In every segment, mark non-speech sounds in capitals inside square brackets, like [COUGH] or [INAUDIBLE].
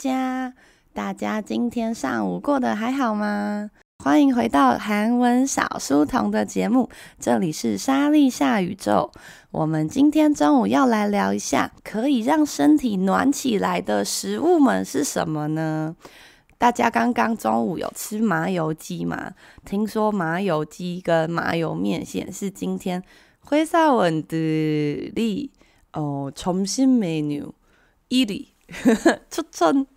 的大家，大家今天上午过得还好吗？欢迎回到韩文小书童的节目，这里是莎莉夏宇宙。我们今天中午要来聊一下可以让身体暖起来的食物们是什么呢？大家刚刚中午有吃麻油鸡吗？听说麻油鸡跟麻油面线是今天회사원들이 어 점심 메뉴 1위 [LAUGHS] 추천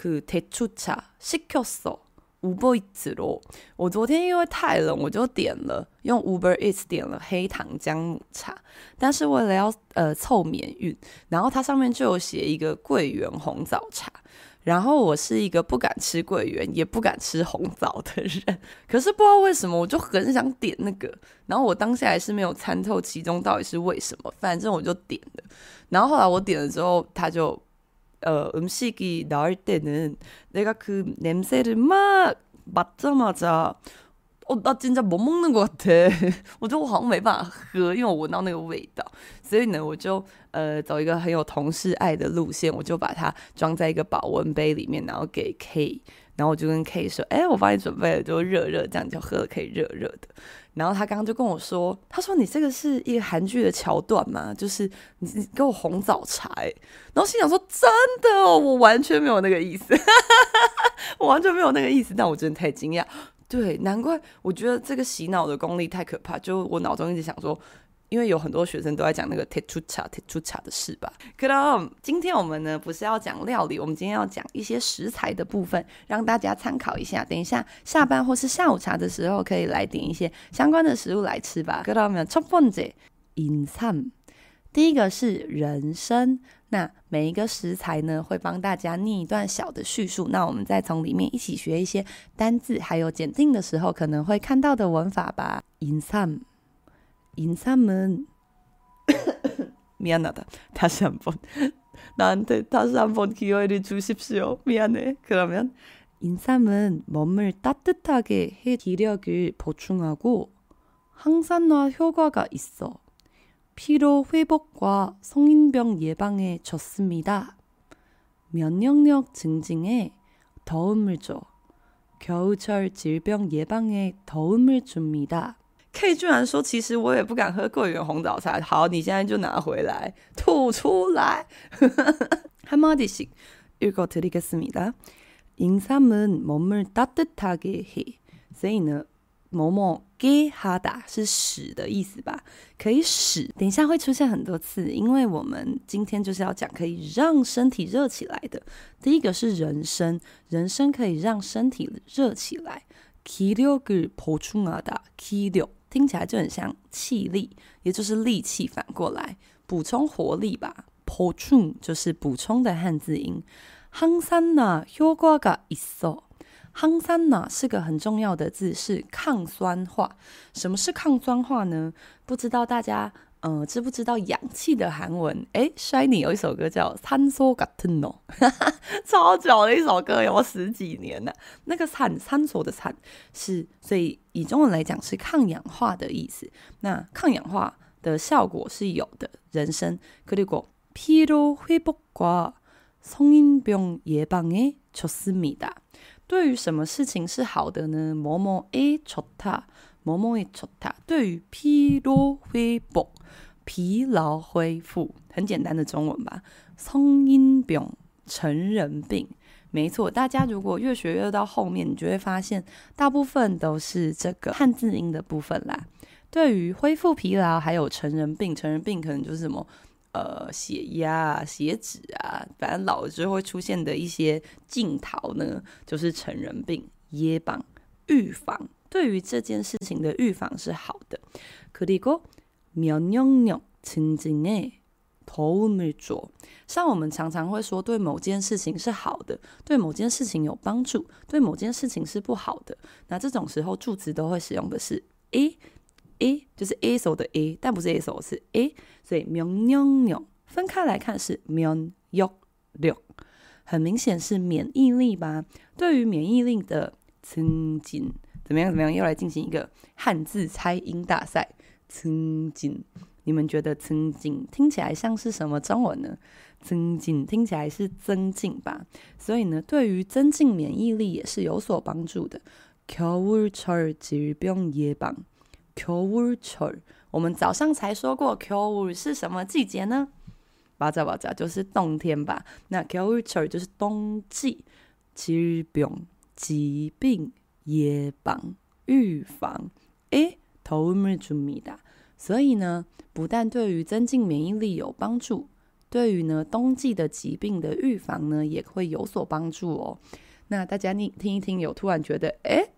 그대추차시켰어우버 이츠로。我昨天因为太冷，我就点了用 Uber Eats 点了黑糖姜母茶，但是为了要呃凑免运，然后它上面就有写一个桂圆红枣茶。然后我是一个不敢吃桂圆，也不敢吃红枣的人，[LAUGHS] 可是不知道为什么，我就很想点那个。然后我当下还是没有参透其中到底是为什么，反正我就点了。然后后来我点了之后，他就 呃，음식이나올때는내가그냄새를막맡자마자哦，那真的못먹는것같아[LAUGHS] 我觉得我好像没办法喝，因为我闻到那个味道。所以呢，我就呃走一个很有同事爱的路线，我就把它装在一个保温杯里面，然后给 K，然后我就跟 K 说：“哎，我帮你准备了，就热热，这样就喝了可以热热的。” 然后他刚刚就跟我说：“他说你这个是一个韩剧的桥段嘛？就是你你给我红枣茶。”，然后心想说：“真的哦，我完全没有那个意思，[LAUGHS] 我完全没有那个意思。”但我真的太惊讶。对，难怪我觉得这个洗脑的功力太可怕。就我脑中一直想说，因为有很多学生都在讲那个铁出茶、铁出茶的事吧。可能今天我们呢不是要讲料理，我们今天要讲一些食材的部分，让大家参考一下。等一下下班或是下午茶的时候，可以来点一些相关的食物来吃吧。그러면첫번째인삼，第一个是人参。那每一个食材呢，会帮大家念一段小的叙述。那我们再从里面一起学一些单字，还有检定的时候可能会看到的文法吧。인삼 인삼은 [COUGHS] 미안하다 다시 한번 나한테 다시 한번 기회를 주십시오 미안해 그러면 인삼은 몸을 따뜻하게 해 기력을 보충하고 항산화 효과가 있어 [LAUGHS] 피로 회복과 성인병 예방에 좋습니다. 면역력 증진에 도움을 줘. 겨울철 질병 예방에 도움을 줍니다. K 居然说，其实我也不敢喝桂圆红枣茶。好，你现在就拿回来，吐出来。 한마디씩 읽어드리겠습니다. 인삼은 몸을 따뜻하게 해. 所以呢某某给哈达是使的意思吧？可以使，等一下会出现很多次，因为我们今天就是要讲可以让身体热起来的。第一个是人参，人参可以让身体热起来。기력을보충하다，기력 听起来就很像气力，也就是力气，反过来补充活力吧。보충就是补充的汉字音。항산화효과가있어 항산화是个很重要的字，是抗酸化。什么是抗酸化呢？不知道大家呃知不知道氧气的韩文？诶，SHINee 有一首歌叫《산소같은 너》，超久的一首歌，有十几年了。那个산산소的산是，所以 以中文来讲是抗氧化的意思。那抗氧化的效果是有的。人参그리고피로회복과성인병예방에좋습니다对于什么事情是好的呢？某某诶，좋다，某某诶，좋다。对于疲劳恢复，疲劳恢复，很简单的中文吧。성인병，成人病。 没错，大家如果越学越到后面，你就会发现大部分都是这个汉字音的部分啦。对于恢复疲劳，还有成人病，成人病可能就是什么呃血压啊、血脂啊，反正老了之后会出现的一些镜头呢，就是成人病。예방预防，对于这件事情的预防是好的。그리고면역력증진에 头尾浊，像我们常常会说，对某件事情是好的，对某件事情有帮助，对某件事情是不好的。那这种时候，助词都会使用的是 a a，就是 a 手的 a，但不是 a 手，是 a。所以 miu niu niu 分开来看是 miu niu niu，很明显是免疫力吧？对于免疫力的增进，怎么样？怎么样？又来进行一个汉字猜音大赛，增进。你们觉得增进听起来像是什么中文呢？增进听起来是增进吧？所以呢，对于增进免疫力也是有所帮助的。겨울철질병예방。겨울철，我们早上才说过，겨울是什么季节呢？맞아맞아，就是冬天吧。那겨울철就是冬季，질병疾病，예방预防，诶，도움을줍니다。 所以呢，不但对于增进免疫力有帮助，对于呢冬季的疾病的预防呢，也会有所帮助哦。那大家你听一听，有突然觉得，诶，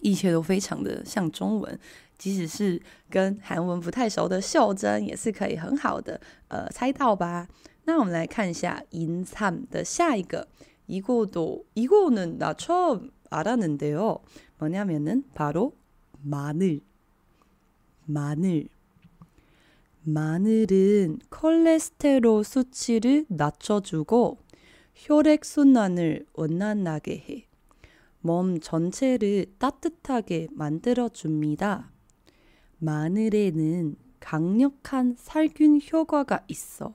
一切都非常的像中文。即使是跟韩文不太熟的秀珍，也是可以很好的呃猜到吧？那我们来看一下인삼的下一个이거도이거는나처음알았는데요뭐냐면은바로마늘 마늘 마늘은 콜레스테롤 수치를 낮춰주고 혈액순환을 원활하게 해 몸 전체를 따뜻하게 만들어줍니다. 마늘에는 강력한 살균 효과가 있어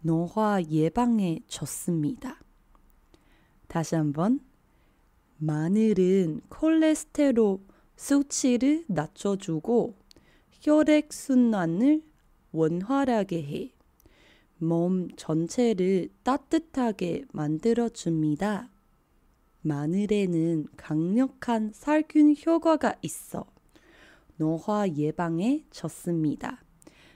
노화 예방에 좋습니다. 다시 한번. 마늘은 콜레스테롤 수치를 낮춰주고 혈액 순환을 원활하게 해. 몸 전체를 따뜻하게 만들어줍니다. 마늘에는 강력한 살균 효과가 있어 老化예방에좋습니다。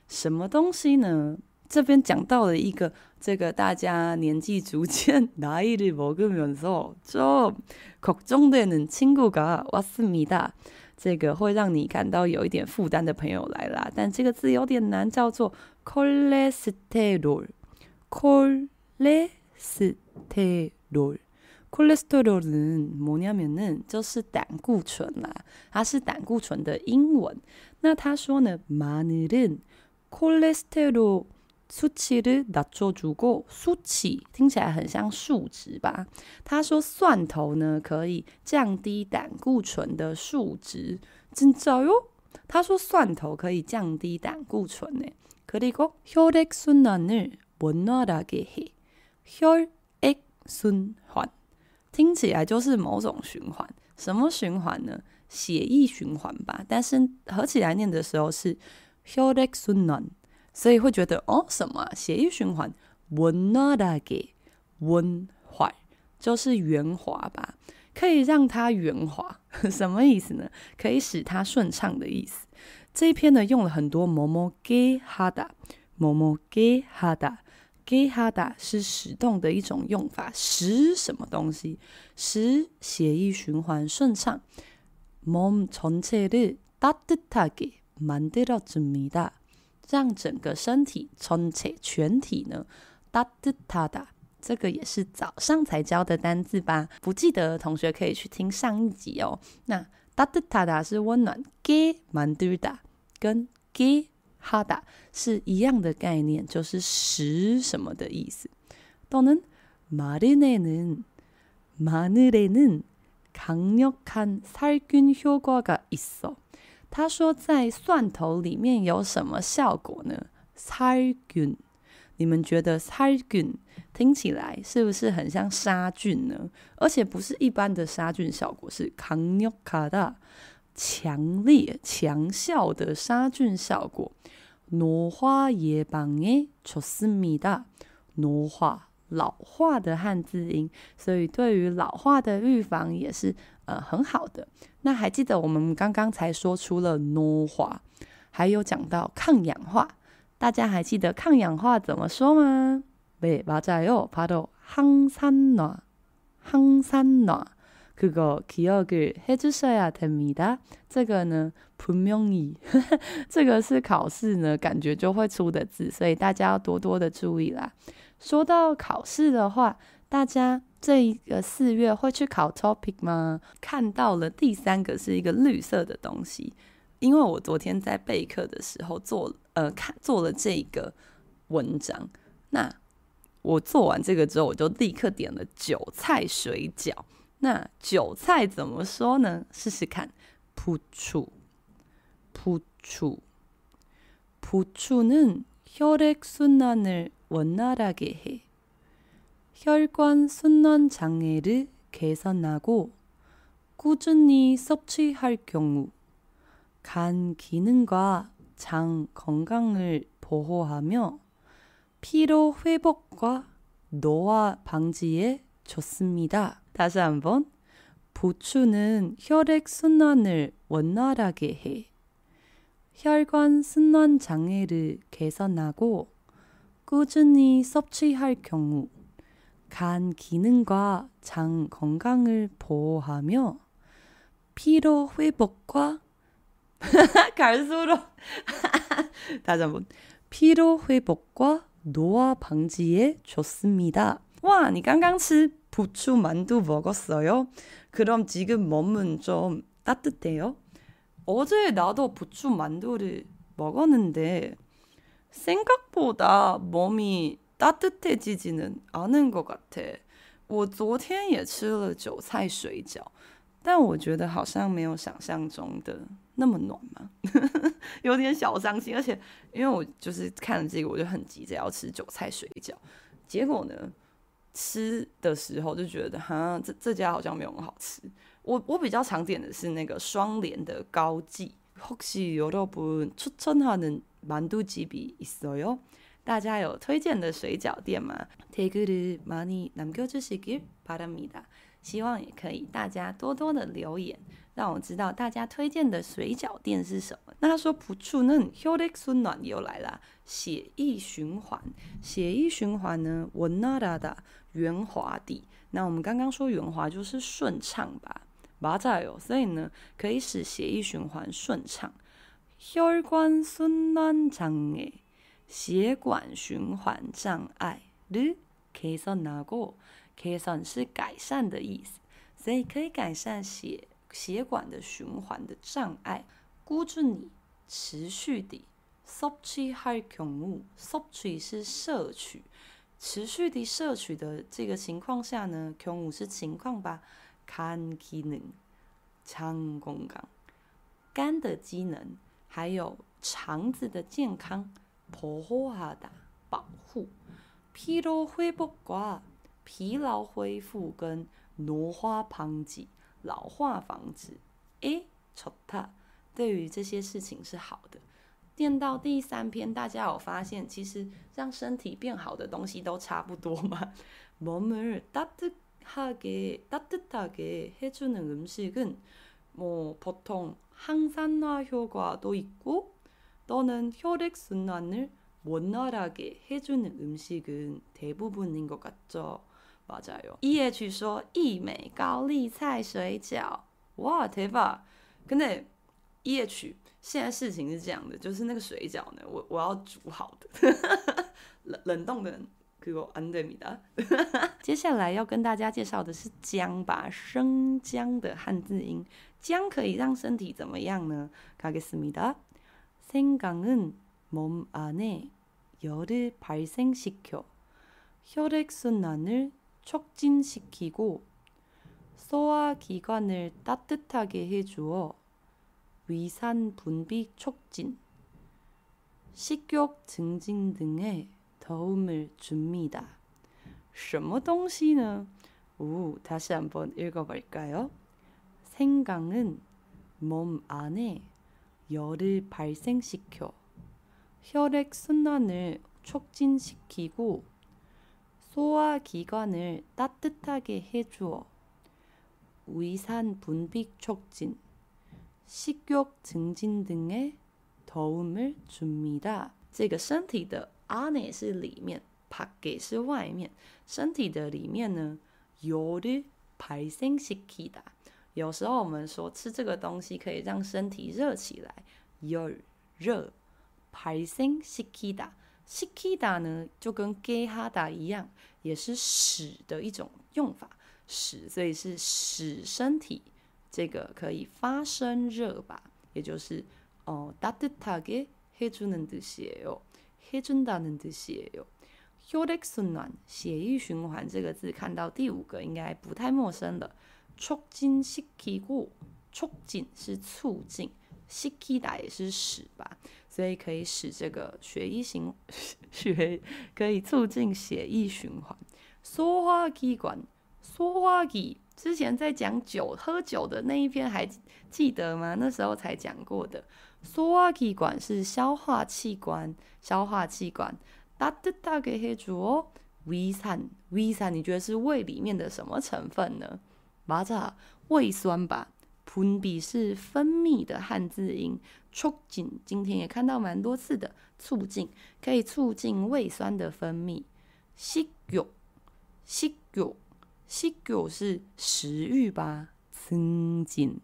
什么东西呢？这边讲到了一个，这个大家年纪逐渐나이를먹으면서좀걱정되는친구가왔습니다。 [LAUGHS] 这个会让你感到有一点负担的朋友来啦，但这个字有点难，叫做콜레스테롤콜레스테롤 콜레스테롤은 뭐냐면은就是胆固醇啦，它是胆固醇的英文。那他说呢，마늘은 콜레스테롤 수치를낮춰주고，수치听起来很像数值吧？他说蒜头呢可以降低胆固醇的数值，真的哟？他说蒜头可以降低胆固醇呢。그리고혈액순환을원활하게 해， 혈액순환听起来就是某种循环，什么循环呢？血液循环吧。但是合起来念的时候是혈액순환， 所以会觉得哦，什么血液循环？원활하게，温坏就是圆滑吧，可以让它圆滑，[LAUGHS] 什么意思呢？可以使它顺畅的意思。这一篇呢用了很多뭐뭐게하다，뭐뭐게하다。给哈达是使动的一种用法，使什么东西使血液循环顺畅。몸전체를따뜻하게만들어줍니다， 让整个身体전체全体呢따뜻하다，这个也是早上才教的单字吧？不记得的同学可以去听上一集哦。那따뜻하다是温暖，给만들다跟给。哈达是一样的概念，就是使什么的意思。또는마늘에는마늘에는강력한살균효과가있어。 他说在蒜头里面有什么效果呢？살균，你们觉得살균听起来是不是很像杀菌呢？而且不是一般的杀菌效果，是강력하다。强烈、强效的杀菌效果。노화예방에좋습니다。노화 老化的汉字音，所以对于老化的预防也是呃很好的。 那还记得我们刚刚才说出了노化，还有讲到抗氧化，大家还记得抗氧化怎么说吗？对，맞아요，바로항산화，항산화。그거기억을해주셔야됩니다。这个呢，분명히，这个是考试呢，感觉就会出的字，所以大家要多多的注意啦。说到考试的话，大家 这一个四月会去考 topic 吗？看到了第三个是一个绿色的东西，因为我昨天在备课的时候做呃看做了这个文章，那我做完这个之后，我就立刻点了韭菜水饺。那韭菜怎么说呢？试试看，부추， 부추， 부추는혈액순환을원활하게 해， 혈관 순환 장애를 개선하고， 꾸준히 섭취할 경우， 간 기능과 장 건강을 보호하며， 피로 회복과 노화 방지에 좋습니다。 다시 한번부추는 혈액 순환을 원활하게 해 혈관 순환 장애를 개선하고 꾸준히 섭취할 경우 간 기능과 장 건강을 보호하며 피로 회복과 [LAUGHS] 갈수록 [LAUGHS] 다시 한번 피로 회복과 노화 방지에 좋습니다. 와, 니 깡깡치 부추 만두 먹었어요? 그럼 지금 몸은 좀 따뜻해요? 어제 나도 부추 만두를 먹었는데 생각보다 몸이 따뜻해지지는않은것같아我昨天也吃了韭菜水饺，但我觉得好像没有想象中的那么暖嘛，[LAUGHS] 有点小伤心。而且因为我就是看了这个，我就很急着要吃韭菜水饺，结果呢？吃的时候就觉得，哈，这这家好像没有很好吃。我我比较常点的是那个双连的高记。혹시여러분추천하는만두집이있어요？ 大家有推荐的水饺店吗？댓글을많이남겨주시길바랍니다。希望也可以大家多多的留言。让我知道大家推荐的水饺店是什么。那他说不出那혈액순환又来了，血液循环，血液循环呢，원활하다圆滑的。那我们刚刚说圆滑就是顺畅吧，맞아요。所以呢，可以使血液循环顺畅。혈관순환장애， 血管循环障碍。르개선하고， 개선是改善的意思，所以可以改善血。血管的循环的障碍，꾸준히持续的섭취할 경우， 섭취是摄取，持续的摄取的这个情况下呢，경우是情况吧，간기능장건강，肝的机能还有肠子的健康， 보호하다保护，피로회복과疲劳恢复跟노화 방지。老化防止，诶，丑他，对于这些事情是好的。念到第三篇，大家有发现，其实让身体变好的东西都差不多吗？몸을따뜻하게따뜻하게해주는음식은뭐보통항산화효과도있고 또는혈액순환을원활하게해주는음식은대부분인것같죠 맞아요。E H 说义美高丽菜水饺，哇，대박！可是 E H 现在事情是这样的，就是那个水饺呢，我我要煮好的，冷冷冻的，给我安德米的。接下来要跟大家介绍的是姜吧，生姜的汉字音，姜可以让身体怎么样呢？가겠습니다 生姜은몸안에열을발생시켜혈액순환을 촉진시키고소화기관을따뜻하게해주어위산분비촉진식욕증진등에도움을줍니다什么东西呢？오다시한번읽어볼까요생강은몸안에 열을발생시켜혈액순환을촉진시키고 소화기관을 따뜻하게 해주어 위산 분泌 촉진, 식욕 증진 등의 도움을 줍니다.这个身体的안에是里面，밖에是外面。身体的里面呢，열을발생시키다。 有时候我们说吃这个东西可以让身体热起来，열热발생시키다。시키다呢就跟게하다一样，也是使的一种用法，使，所以是使身体这个可以发生热吧，也就是哦따뜻하게 해주는 뜻이에요。 해준다는 뜻이에요。 혈액순환，血液循环这个字看到第五个应该不太陌生了。 促进시키고，促进是促进，시키다也是使吧。所以可以使这个血液循血可以促进血液循环。소화기관，소화기之前在讲酒喝酒的那一篇还记得吗？那时候才讲过的。소화기관是消化器官，消化器官。따뜻하게해주어위산， 위산你觉得是胃里面的什么成分呢？ 맞扎胃酸吧，分泌是分泌的汉字音。促进今天也看到蛮多次的促进，可以促进胃酸的分泌。食欲，食欲，食欲是食欲吧？增进，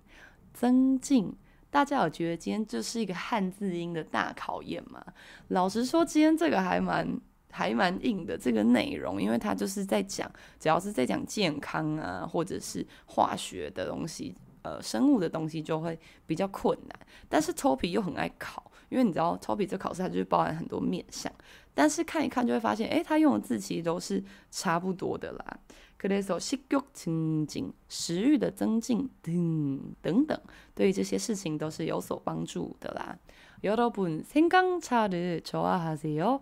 增进，大家有觉得今天这是一个汉字音的大考验吗？老实说，今天这个还蛮。还蛮硬的这个内容，因为它就是在讲，只要是在讲健康啊，或者是化学的东西。呃，生物的东西就会比较困难，但是 TOPI 又很爱考，因为你知道 TOPI 这考试它就是包含很多面向，但是看一看就会发现，诶，它用的字其实都是差不多的啦。可以说食欲增进，食欲的增进等等等，对于这些事情都是有所帮助的啦。여러분생강차를좋아하세요？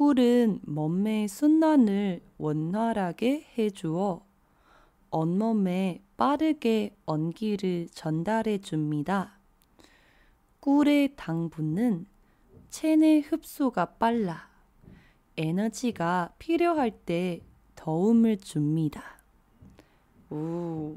꿀은 몸의 순환을 원활하게 해주어 온몸에 빠르게 온기를 전달해 줍니다. 꿀의 당분은 체내 흡수가 빨라 에너지가 필요할 때 도움을 줍니다. 오,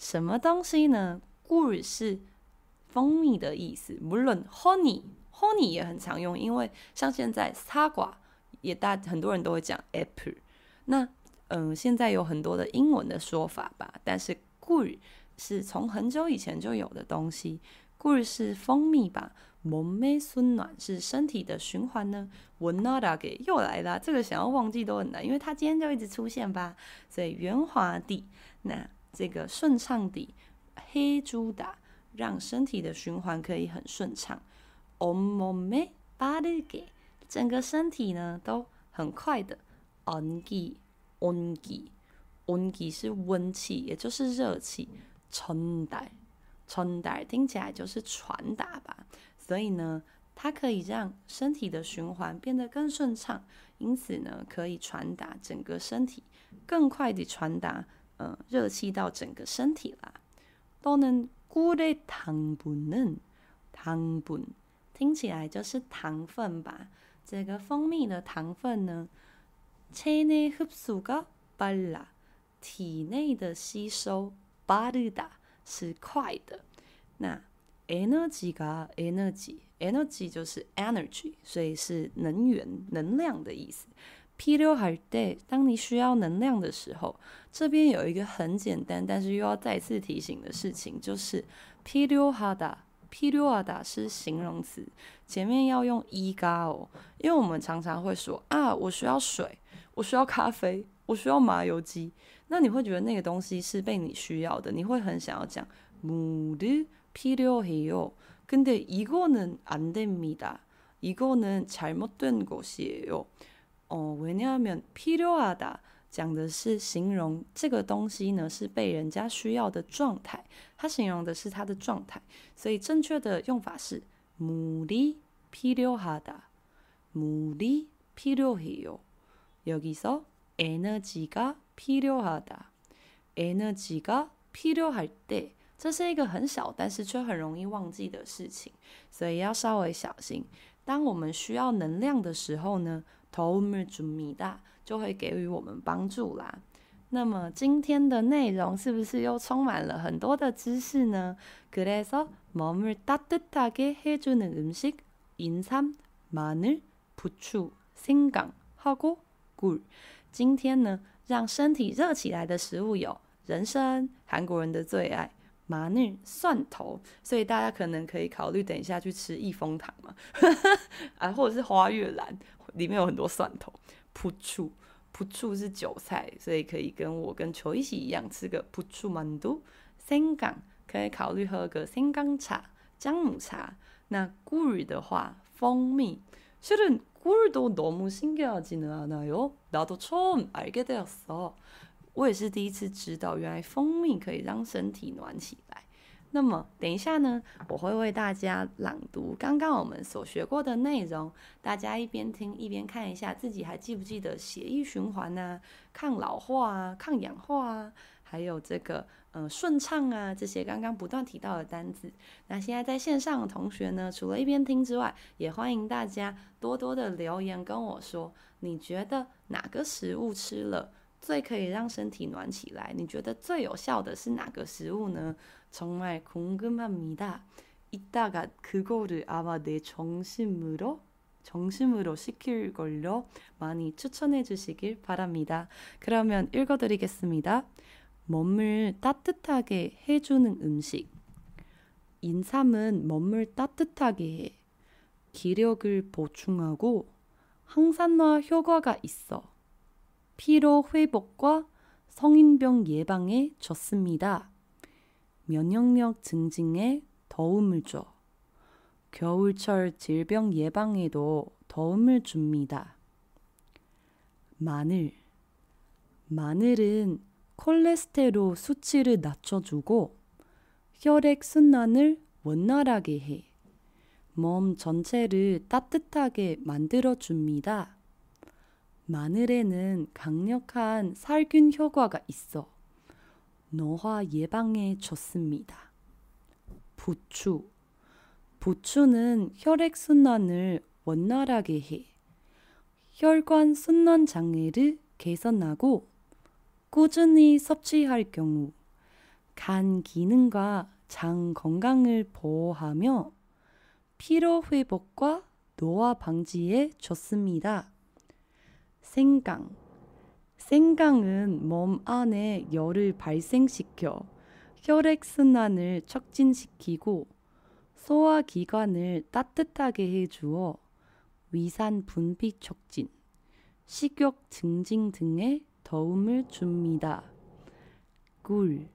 什么东西呢？꿀是蜂蜜的意思，물론 honey，honey 也很常用，因为像现在사과也大很多人都会讲 apple，那嗯，现在有很多的英文的说法吧，但是 꿀 是从很久以前就有的东西。꿀是蜂蜜吧？몸의순환是身体的循环呢。원활하게又来了，这个想要忘记都很难，因为它今天就一直出现吧。所以圆滑地，那 这个顺畅的黑猪打，让身体的循环可以很顺畅。Om m o m e b a d i g 整个身体呢都很快的。Ongi ongi ongi 是温气，也就是热气。传达传达听起来就是传达吧，所以呢，它可以让身体的循环变得更顺畅，因此呢，可以传达整个身体更快地传达。呃，热气到整个身体啦。또는꿀의당분은， 糖分听起来就是糖分吧？这个蜂蜜的糖分呢？체내흡수가빨라， 体内的吸收빠르다是快的。那에너지가 energy，energy 就是 energy，所以是能源、能量的意思。 필요할 때， 当你需要能量的时候，这边有一个很简单，但是又要再次提醒的事情，就是필요하다。필요하다是形容词，前面要用이가哦，因为我们常常会说啊，我需要水，我需要咖啡，我需要麻油鸡，那你会觉得那个东西是被你需要的，你会很想要讲모두필요해요근데이거는안됩니다이거는잘못된것이에요 哦，왜냐하면필요하다讲的是形容这个东西呢是被人家需要的状态，它形容的是它的状态，所以正确的用法是물이필요하다물이필요해요여기서에너지가필요하다에너지가필요할 때， 这是一个很小但是却很容易忘记的事情，所以要稍微小心。当我们需要能量的时候呢， 도움을줍니다就会给予我们帮助啦。那么今天的内容是不是又充满了很多的知识呢？그래서몸을따뜻하게해주는음식인삼마늘부추생강하고 꿀。 今天呢，让身体热起来的食物有人参，韩国人的最爱。麻嫩蒜头，所以大家可能可以考虑等一下去吃益丰堂嘛，[LAUGHS] 啊，或者是花月兰， 里面有很多蒜头。噗醋，噗醋是韭菜，所以可以跟我跟裘一起一样吃个噗醋满肚。生姜可以考虑喝个生姜茶、姜母茶。那꿀的话，蜂蜜。실은꿀도너무신기하지는않아요나도처음알게되었어我也是第一次知道，原来蜂蜜可以让身体暖起来。 那么，等一下呢，我会为大家朗读刚刚我们所学过的内容，大家一边听一边看一下，自己还记不记得血液循环啊、抗老化啊、抗氧化啊，还有这个嗯顺畅啊这些刚刚不断提到的单字。那现在在线上的同学呢，除了一边听之外，也欢迎大家多多的留言跟我说，你觉得哪个食物吃了 最可以让身体暖起来？你觉得最有效的是哪个食物呢？정말궁금합니다 이따가그거를아마내정심으로정심으로시킬걸요많이추천해주시길바랍니다그러면읽어드리겠습니다몸을따뜻하게해주는음식인삼은몸을따뜻하게해기력을보충하고항산화효과가있어 피로 회복과 성인병 예방에 좋습니다. 면역력 증진에 도움을 줘. 겨울철 질병 예방에도 도움을 줍니다. 마늘. 마늘은 콜레스테롤 수치를 낮춰주고 혈액 순환을 원활하게 해. 몸 전체를 따뜻하게 만들어줍니다. 마늘에는 강력한 살균 효과가 있어 노화 예방에 좋습니다. 부추. 부추는 혈액순환을 원활하게 해 혈관 순환 장애를 개선하고 꾸준히 섭취할 경우 간 기능과 장 건강을 보호하며 피로 회복과 노화 방지에 좋습니다. 생강. 생강은 몸 안에 열을 발생시켜 혈액순환을 촉진시키고 소화기관을 따뜻하게 해주어 위산 분泌촉진, 식욕 증진 등에 도움을 줍니다. 꿀.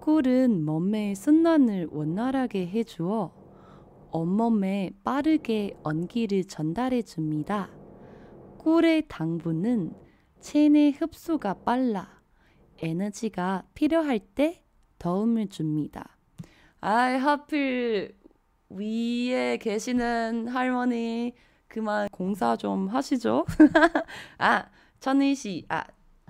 꿀은 몸의 순환을 원활하게 해주어 온몸에 빠르게 온기를 전달해 줍니다. 꿀의 당분은 체내 흡수가 빨라 에너지가 필요할 때 도움을 줍니다. 아 하필 위에 계시는 할머니 그만 공사 좀 하시죠. [LAUGHS] 아 천일 씨, 아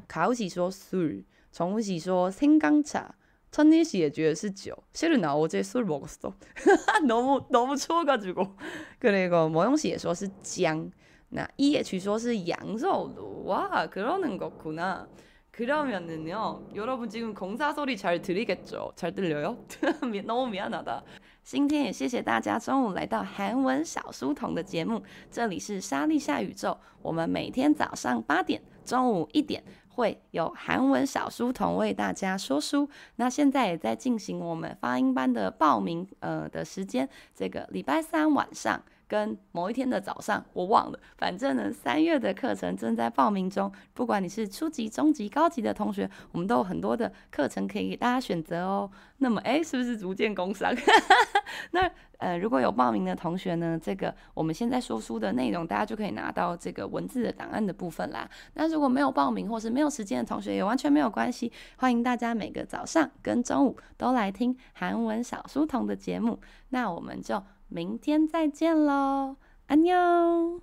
가오 씨说 술, 정우 씨说 생강차. 천일 씨 예주에 쓰지요. 실은 나 어제 술 먹었어. [LAUGHS] 너무 너무 추워가지고. 그리고 모영 씨 예주어 쓰 짱. 是姜。那 EH 说是羊肉炉哇，그러는거구나。 그러면은요, 여러분 지금 공사 소리 잘 들리겠죠? 잘 들려요? [LAUGHS] 너무 미안하다。今天也谢谢大家中午来到韩文小书童的节目，这里是莎莉夏宇宙。我们每天早上八点、中午一点会有韩文小书童为大家说书。那现在也在进行我们发音班的报名呃的时间，这个礼拜三晚上。 跟某一天的早上，我忘了。反正呢，三月的课程正在报名中。不管你是初级、中级、高级的同学，我们都有很多的课程可以给大家选择哦。那么，诶，是不是逐渐工商？[LAUGHS] 那呃，如果有报名的同学呢，这个我们现在说书的内容，大家就可以拿到这个文字的档案的部分啦。那如果没有报名或是没有时间的同学，也完全没有关系。欢迎大家每个早上跟中午都来听韩文小书童的节目。那我们就。明天再见喽，安妞。